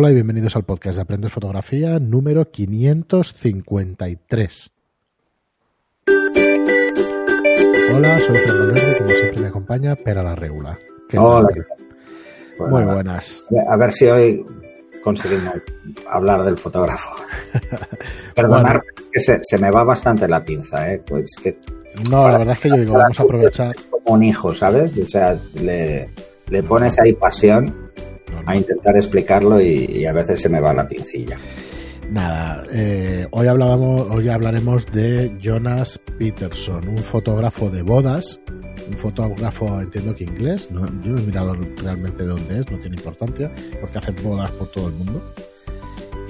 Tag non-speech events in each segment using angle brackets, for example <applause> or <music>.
Hola y bienvenidos al podcast de Aprender Fotografía número 553. Hola, soy Fernando Verde, como siempre me acompaña Pera la Regula. Hola. Muy buenas. A ver si hoy conseguimos hablar del fotógrafo. <laughs> Perdonar, que se, me va bastante la pinza, ¿eh? Pues que... No, la verdad es que yo digo, vamos a aprovechar. Como un hijo, ¿sabes? O sea, le, le pones ahí pasión a intentar explicarlo y, a veces se me va la pincilla. Nada, eh, hoy hablábamos, hoy hablaremos de Jonas Peterson, un fotógrafo de bodas, un fotógrafo, entiendo que inglés, yo no he mirado realmente de dónde es, no tiene importancia, porque hace bodas por todo el mundo.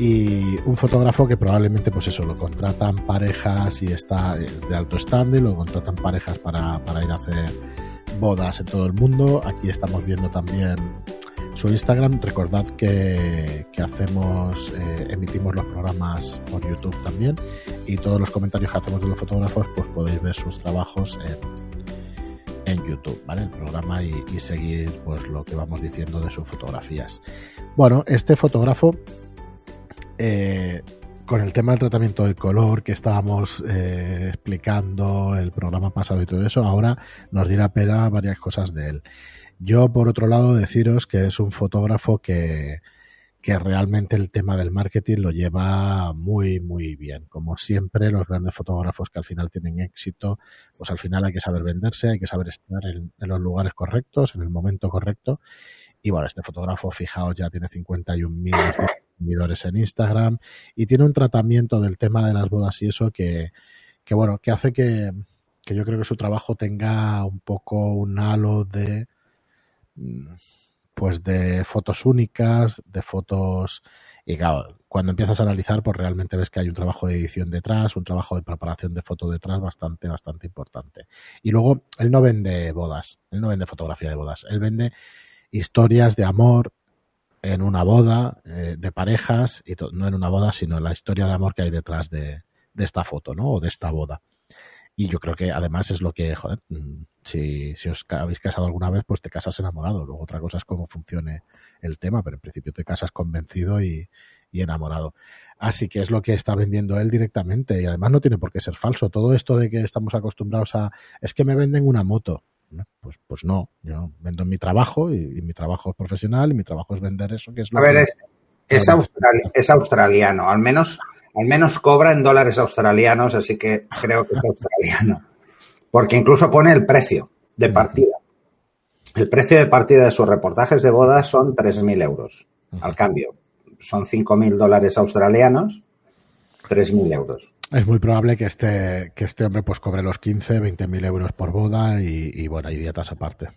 Y un fotógrafo que probablemente, pues eso, lo contratan parejas y está de alto standing, lo contratan parejas para, para ir a hacer bodas en todo el mundo. Aquí estamos viendo también su Instagram. Recordad que, hacemos, eh, emitimos los programas por YouTube también y todos los comentarios que hacemos de los fotógrafos, pues podéis ver sus trabajos en, en YouTube, ¿vale? El programa y, seguir pues lo que vamos diciendo de sus fotografías. Bueno, este fotógrafo eh, con el tema del tratamiento del color que estábamos eh, explicando el programa pasado y todo eso, ahora nos dirá Pera varias cosas de él. Yo, por otro lado, deciros que es un fotógrafo que, que realmente el tema del marketing lo lleva muy, muy bien. Como siempre, los grandes fotógrafos que al final tienen éxito, pues al final hay que saber venderse, hay que saber estar en, los lugares correctos, en el momento correcto. Y bueno, este fotógrafo, fijaos, ya tiene 51.000 seguidores en Instagram y tiene un tratamiento del tema de las bodas y eso que, que bueno, que hace que, que yo creo que su trabajo tenga un poco un halo de pues de fotos únicas, de fotos y claro, cuando empiezas a analizar, pues realmente ves que hay un trabajo de edición detrás, un trabajo de preparación de foto detrás bastante, bastante importante. Y luego, él no vende bodas, él no vende fotografía de bodas, él vende historias de amor en una boda, eh, de parejas, y no en una boda, sino la historia de amor que hay detrás de, de esta foto, ¿no? O de esta boda. Y yo creo que además es lo que, joder, mm, si, si, os habéis casado alguna vez, pues te casas enamorado. Luego otra cosa es cómo funcione el tema, pero en principio te casas convencido y, enamorado. Así que es lo que está vendiendo él directamente y además no tiene por qué ser falso. Todo esto de que estamos acostumbrados a, es que me venden una moto. Pues, pues no, yo vendo mi trabajo y, mi trabajo es profesional y mi trabajo es vender eso que es lo A ver, es, es australiano, al menos al menos cobra en dólares australianos, así que creo que es australiano. Porque incluso pone el precio de partida. El precio de partida de sus reportajes de bodas son 3.000 euros al cambio. Son 5.000 dólares australianos, 3.000 euros. Es muy probable que este, que este hombre pues cobre los 15, 20.000 euros por boda y, bueno, hay dietas aparte.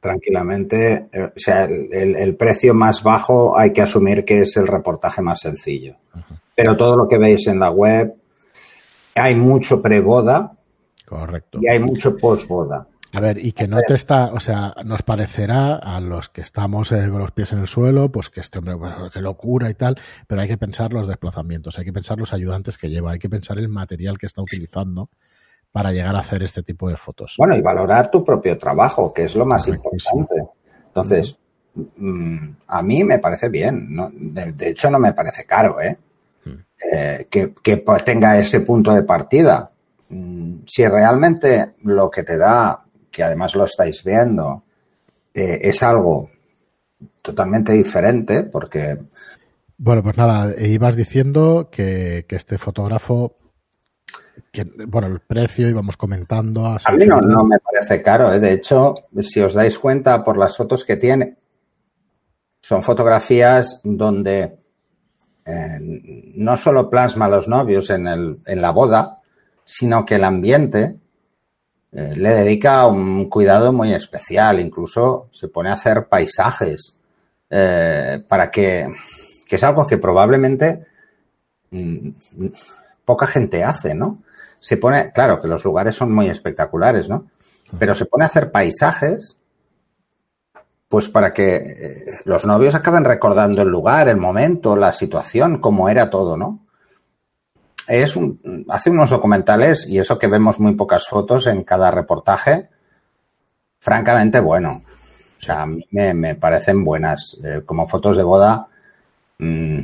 Tranquilamente, eh, o sea, el, precio más bajo hay que asumir que es el reportaje más sencillo pero todo lo que veis en la web, hay mucho pre-boda. Correcto. Y hay mucho post-boda. A ver, y que no te está, o sea, nos parecerá a los que estamos eh, con los pies en el suelo, pues que este hombre, bueno, qué locura y tal, pero hay que pensar los desplazamientos, hay que pensar los ayudantes que lleva, hay que pensar el material que está utilizando para llegar a hacer este tipo de fotos. Bueno, y valorar tu propio trabajo, que es lo más importante. Entonces, mm, a mí me parece bien, de hecho no me parece caro, ¿eh? Eh, que, tenga ese punto de partida. Mm, si realmente lo que te da, que además lo estáis viendo, eh, es algo totalmente diferente, porque... Bueno, pues nada, ibas diciendo que, este fotógrafo que, bueno, el precio íbamos comentando. A mí no, no, me parece caro. ¿eh? De hecho, si os dais cuenta por las fotos que tiene, son fotografías donde no solo plasma a los novios en, el, en la boda, sino que el ambiente eh, le dedica un cuidado muy especial. Incluso se pone a hacer paisajes eh, para que, que, es algo que probablemente mm, poca gente hace, ¿no? Se pone, claro que los lugares son muy espectaculares, ¿no? Pero se pone a hacer paisajes pues para que eh, los novios acaben recordando el lugar, el momento, la situación, cómo era todo, ¿no? Es un, hace unos documentales y eso que vemos muy pocas fotos en cada reportaje, francamente bueno. O sea, a mí me, parecen buenas. Eh, como fotos de boda, mm,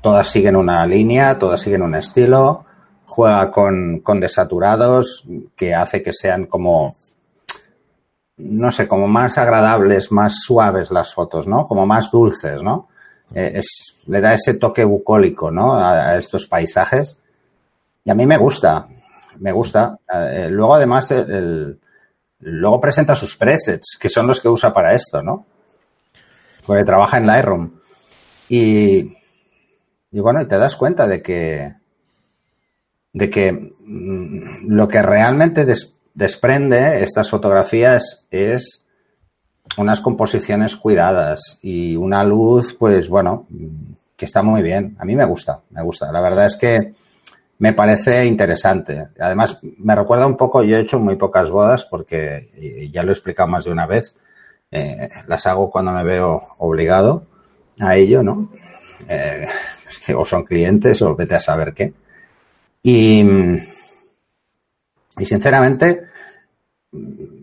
todas siguen una línea, todas siguen un estilo, juega con, con desaturados que hace que sean como no sé, como más agradables, más suaves las fotos, ¿no? Como más dulces, ¿no? Eh, es, le da ese toque bucólico, ¿no? A, estos paisajes. Y a mí me gusta, me gusta. Eh, luego, además, el, luego presenta sus presets, que son los que usa para esto, ¿no? Porque trabaja en Lightroom. Y, y bueno, y te das cuenta de que, de que mm, lo que realmente desprende estas fotografías es unas composiciones cuidadas y una luz, pues bueno, que está muy bien. A mí me gusta, me gusta. La verdad es que me parece interesante. Además, me recuerda un poco, yo he hecho muy pocas bodas porque ya lo he explicado más de una vez. Eh, las hago cuando me veo obligado a ello, ¿no? Eh, <laughs> o son clientes o vete a saber qué. Y, y sinceramente,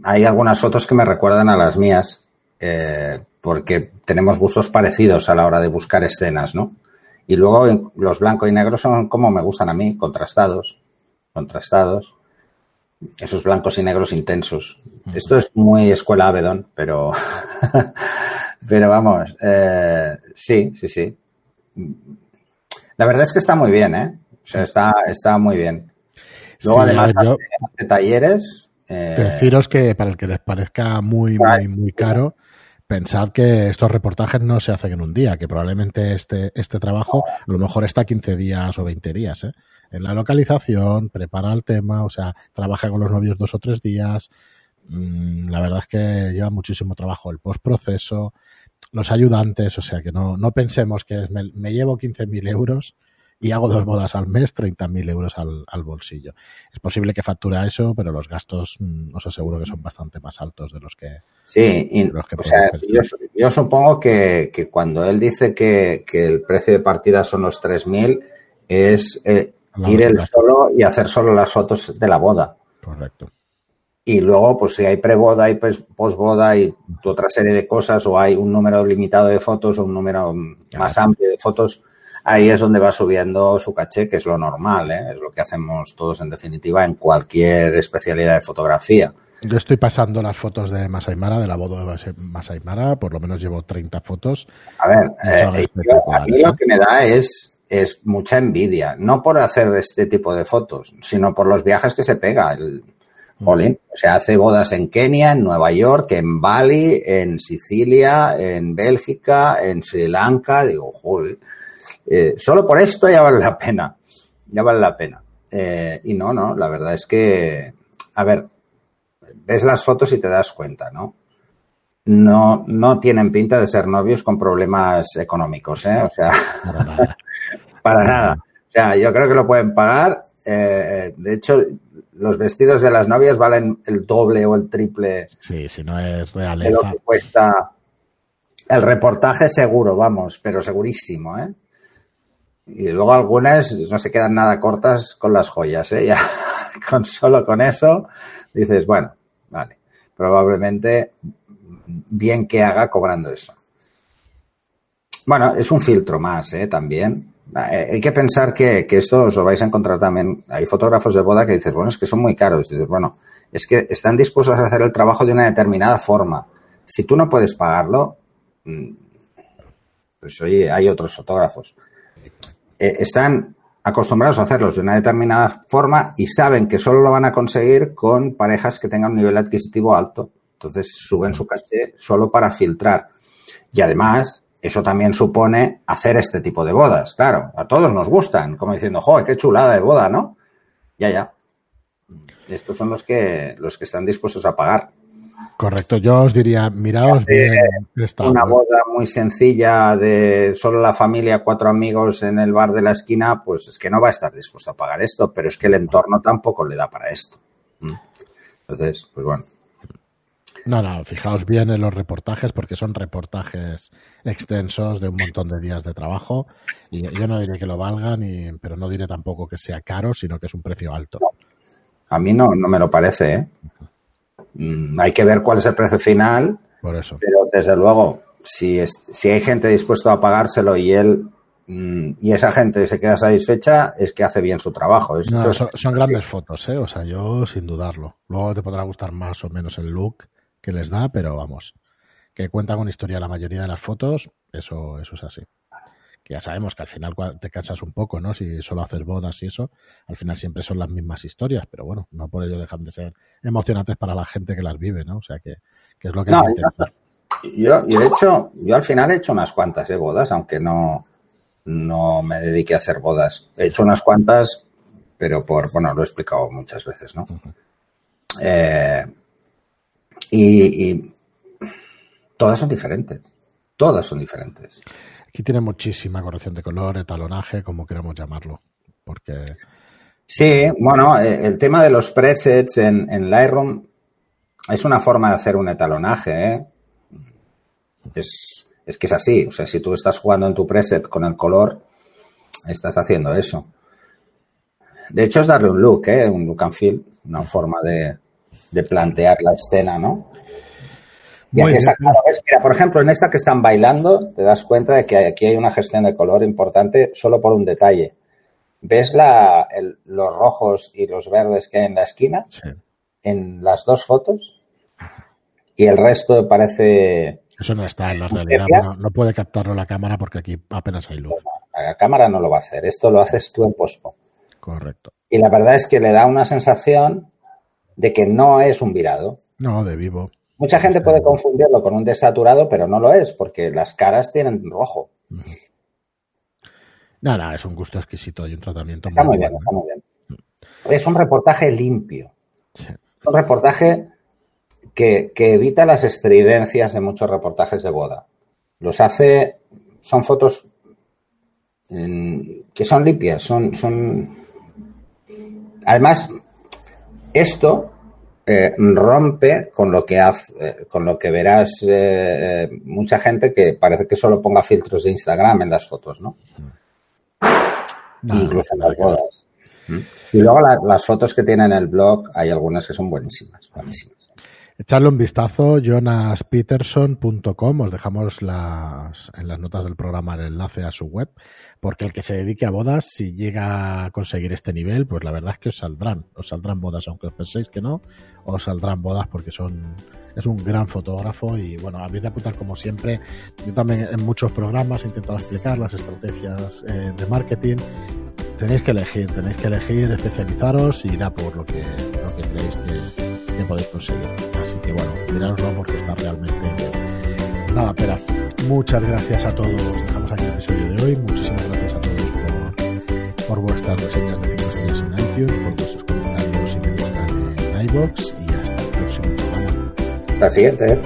hay algunas fotos que me recuerdan a las mías, eh, porque tenemos gustos parecidos a la hora de buscar escenas, ¿no? Y luego los blancos y negros son como me gustan a mí, contrastados, contrastados. Esos blancos y negros intensos. Esto es muy escuela Avedon, pero, <laughs> pero vamos, eh, sí, sí, sí. La verdad es que está muy bien, ¿eh? O sea, está, está muy bien. Luego, además, de talleres. Eh, deciros que para el que les parezca muy, muy, muy caro, pensad que estos reportajes no se hacen en un día, que probablemente este, este trabajo a lo mejor está 15 días o 20 días. ¿eh? En la localización, prepara el tema, o sea, trabaja con los novios dos o tres días. Mm, la verdad es que lleva muchísimo trabajo el postproceso, los ayudantes, o sea, que no, no pensemos que me, me llevo 15.000 euros y hago dos bodas al mes, 30.000 euros al, al, bolsillo. Es posible que factura eso, pero los gastos mm, os aseguro que son bastante más altos de los que. Sí, los que o sea, yo, yo, supongo que, que, cuando él dice que, que, el precio de partida son los 3.000, es eh, ir él solo y hacer solo las fotos de la boda. Correcto. Y luego, pues si hay preboda y pues, posboda y otra serie de cosas, o hay un número limitado de fotos o un número más amplio de fotos, ahí es donde va subiendo su caché, que es lo normal, ¿eh? es lo que hacemos todos en definitiva en cualquier especialidad de fotografía. Yo estoy pasando las fotos de Masai Mara, de la boda de Masai Mara, por lo menos llevo 30 fotos. A ver, eh, a mí lo que me da es, es mucha envidia, no por hacer este tipo de fotos, sino por los viajes que se pega. El, mm. Jolín, o sea, hace bodas en Kenia, en Nueva York, en Bali, en Sicilia, en Bélgica, en Sri Lanka. Digo, jolín, eh, solo por esto ya vale la pena, ya vale la pena. Eh, y no, no, la verdad es que, a ver, ves las fotos y te das cuenta, ¿no? No, no tienen pinta de ser novios con problemas económicos, ¿eh? O sea, para nada. <laughs> O sea, yo creo que lo pueden pagar. Eh, de hecho, los vestidos de las novias valen el doble o el triple. Sí, si no es real. De lo que cuesta el reportaje seguro, vamos, pero segurísimo, ¿eh? Y luego algunas no se quedan nada cortas con las joyas, ¿eh? <laughs> Ya con solo con eso dices, bueno, vale, probablemente bien que haga cobrando eso. Bueno, es un filtro más, ¿eh? También. Eh, hay que pensar que, que esto os lo vais a encontrar también. Hay fotógrafos de boda que dices, bueno, es que son muy caros. dices, bueno, es que están dispuestos a hacer el trabajo de una determinada forma. Si tú no puedes pagarlo, mm, pues oye, hay otros fotógrafos. Eh, están acostumbrados a hacerlos de una determinada forma y saben que solo lo van a conseguir con parejas que tengan un nivel adquisitivo alto. Entonces suben su caché solo para filtrar. Y además, eso también supone hacer este tipo de bodas. Claro, a todos nos gustan, como diciendo, joder, qué chulada de boda, ¿no? Ya, ya. Estos son los que, los que están dispuestos a pagar. Correcto, yo os diría, miraos bien. Una boda muy sencilla de solo la familia, cuatro amigos en el bar de la esquina, pues es que no va a estar dispuesto a pagar esto, pero es que el entorno tampoco le da para esto. ¿Mm? Entonces, pues bueno. No, no, fijaos bien en los reportajes porque son reportajes extensos de un montón de días de trabajo y yo no diré que lo valgan, y, pero no diré tampoco que sea caro, sino que es un precio alto. A mí no, no me lo parece, ¿eh? Mm, hay que ver cuál es el precio final. Por eso. Pero desde luego, si, es, si hay gente dispuesta a pagárselo y él mm, y esa gente se queda satisfecha, es que hace bien su trabajo. son, grandes fotos, ¿eh? O sea, yo sin dudarlo. Luego te podrá gustar más o menos el look que les da, pero vamos, que cuentan con historia la mayoría de las fotos, eso, eso es así que ya sabemos que al final te cansas un poco, ¿no? Si solo haces bodas y eso, al final siempre son las mismas historias, pero bueno, no por ello dejan de ser emocionantes para la gente que las vive, ¿no? O sea, que, es lo que no, yo, yo, de hecho, yo al final he hecho unas cuantas ¿eh? bodas, aunque no, no me dediqué a hacer bodas. He hecho unas cuantas, pero por, bueno, lo he explicado muchas veces, ¿no? Eh, y, y todas son diferentes. Todas son diferentes. Aquí tiene muchísima corrección de color, etalonaje, como queramos llamarlo. Porque. Sí, bueno, eh, el tema de los presets en, en Lightroom es una forma de hacer un etalonaje. ¿eh? Es, que es así. O sea, si tú estás jugando en tu preset con el color, estás haciendo eso. De hecho, es darle un look, ¿eh? un look and feel, una forma de, de plantear la escena, ¿no? Por ejemplo, en esta que están bailando, te das cuenta de que aquí hay una gestión de color importante solo por un detalle. ¿Ves la, los rojos y los verdes que hay en la esquina? En las dos fotos. Y el resto parece... Eso no está en la realidad. no puede captarlo la cámara porque aquí apenas hay luz. la cámara no lo va a hacer. Esto lo haces tú en pospo. Correcto. Y la verdad es que le da una sensación de que no es un virado. No, de vivo. Mucha gente puede confundirlo con un desaturado, pero no lo es, porque las caras tienen rojo. Nada, es un gusto exquisito y un tratamiento está muy, bien. Está muy bien. Es un reportaje limpio. Es un reportaje que, evita las estridencias de muchos reportajes de boda. Los hace, son fotos mm, que son limpias, son, son. Además, esto eh, rompe con lo que hace, eh, con lo que verás eh, mucha gente que parece que solo ponga filtros de Instagram en las fotos, ¿no? Incluso en las bodas. Y luego las fotos que tiene en el blog hay algunas que son buenísimas, buenísimas. Echarle un vistazo, jonaspeterson.com, os dejamos las, en las notas del programa el enlace a su web, porque el que se dedique a bodas, si llega a conseguir este nivel, pues la verdad es que os saldrán, os saldrán bodas, aunque os penséis que no, os saldrán bodas porque son es un gran fotógrafo y bueno, habéis de apuntar como siempre. Yo también en muchos programas he intentado explicar las estrategias eh, de marketing. Tenéis que elegir, tenéis que elegir, especializaros y ir a por lo que, lo que creéis que, podéis conseguir. Así que bueno, mirároslo porque está realmente bien. Nada, pero muchas gracias a todos. Dejamos aquí el episodio de hoy. Muchísimas gracias a todos por, por vuestras reseñas de 5 estrellas en iTunes, por vuestros comentarios y me gustan en iBox y hasta el próximo programa. La siguiente.